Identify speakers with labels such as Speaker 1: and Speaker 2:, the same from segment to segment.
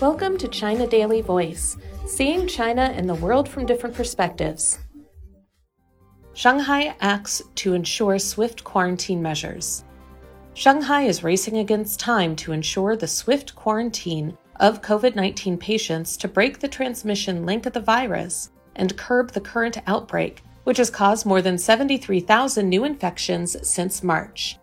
Speaker 1: Welcome to China Daily Voice, seeing China and the world from different perspectives. Shanghai acts to ensure swift quarantine measures. Shanghai is racing against time to ensure the swift quarantine of COVID 19 patients to break the transmission link of the virus and curb the current outbreak, which has caused more than 73,000 new infections since March.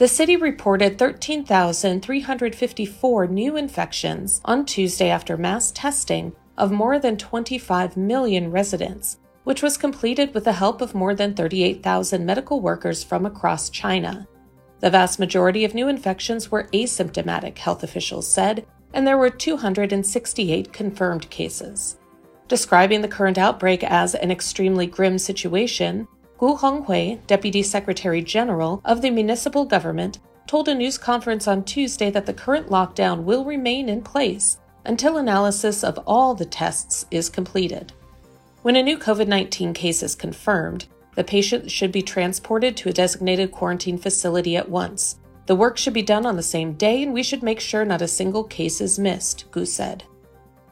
Speaker 1: The city reported 13,354 new infections on Tuesday after mass testing of more than 25 million residents, which was completed with the help of more than 38,000 medical workers from across China. The vast majority of new infections were asymptomatic, health officials said, and there were 268 confirmed cases. Describing the current outbreak as an extremely grim situation, Gu Honghui, Deputy Secretary General of the municipal government, told a news conference on Tuesday that the current lockdown will remain in place until analysis of all the tests is completed. When a new COVID 19 case is confirmed, the patient should be transported to a designated quarantine facility at once. The work should be done on the same day, and we should make sure not a single case is missed, Gu said.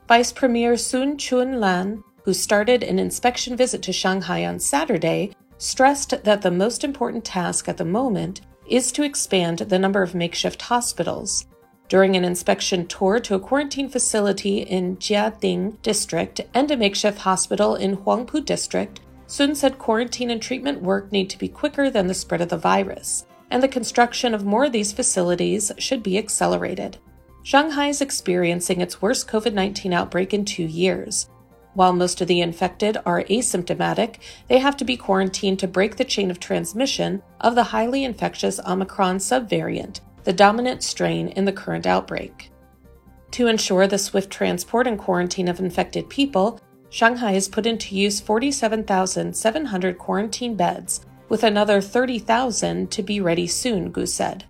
Speaker 1: Vice Premier Sun Chun Lan, who started an inspection visit to Shanghai on Saturday, stressed that the most important task at the moment is to expand the number of makeshift hospitals. During an inspection tour to a quarantine facility in Jiading District and a makeshift hospital in Huangpu District, Sun said quarantine and treatment work need to be quicker than the spread of the virus, and the construction of more of these facilities should be accelerated. Shanghai is experiencing its worst COVID 19 outbreak in two years. While most of the infected are asymptomatic, they have to be quarantined to break the chain of transmission of the highly infectious Omicron subvariant, the dominant strain in the current outbreak. To ensure the swift transport and quarantine of infected people, Shanghai has put into use 47,700 quarantine beds, with another 30,000 to be ready soon, Gu said.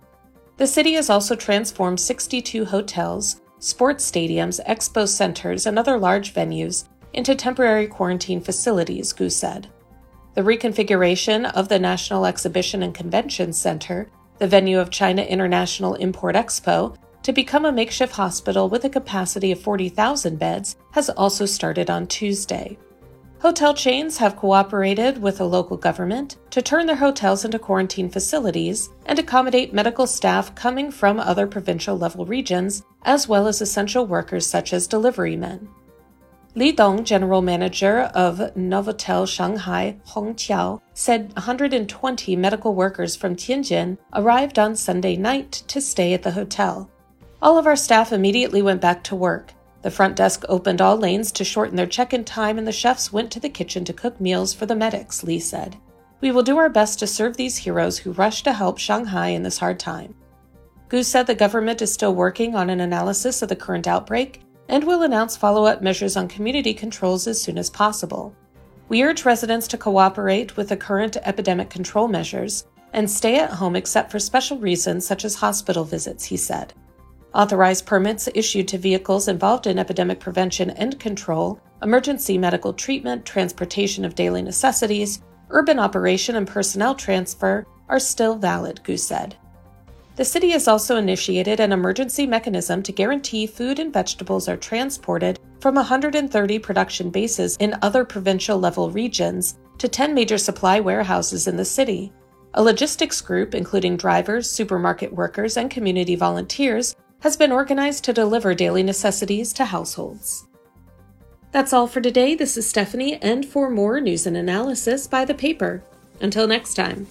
Speaker 1: The city has also transformed 62 hotels, sports stadiums, expo centers, and other large venues into temporary quarantine facilities, Gu said. The reconfiguration of the National Exhibition and Convention Center, the venue of China International Import Expo, to become a makeshift hospital with a capacity of 40,000 beds has also started on Tuesday. Hotel chains have cooperated with the local government to turn their hotels into quarantine facilities and accommodate medical staff coming from other provincial level regions, as well as essential workers such as delivery men. Li Dong, general manager of Novotel Shanghai Hongqiao, said 120 medical workers from Tianjin arrived on Sunday night to stay at the hotel. All of our staff immediately went back to work. The front desk opened all lanes to shorten their check in time, and the chefs went to the kitchen to cook meals for the medics, Li said. We will do our best to serve these heroes who rush to help Shanghai in this hard time. Gu said the government is still working on an analysis of the current outbreak and will announce follow up measures on community controls as soon as possible. We urge residents to cooperate with the current epidemic control measures and stay at home except for special reasons such as hospital visits, he said. Authorized permits issued to vehicles involved in epidemic prevention and control, emergency medical treatment, transportation of daily necessities, urban operation, and personnel transfer are still valid, Gu said. The city has also initiated an emergency mechanism to guarantee food and vegetables are transported from 130 production bases in other provincial level regions to 10 major supply warehouses in the city. A logistics group, including drivers, supermarket workers, and community volunteers, has been organized to deliver daily necessities to households. That's all for today. This is Stephanie, and for more news and analysis by the paper. Until next time.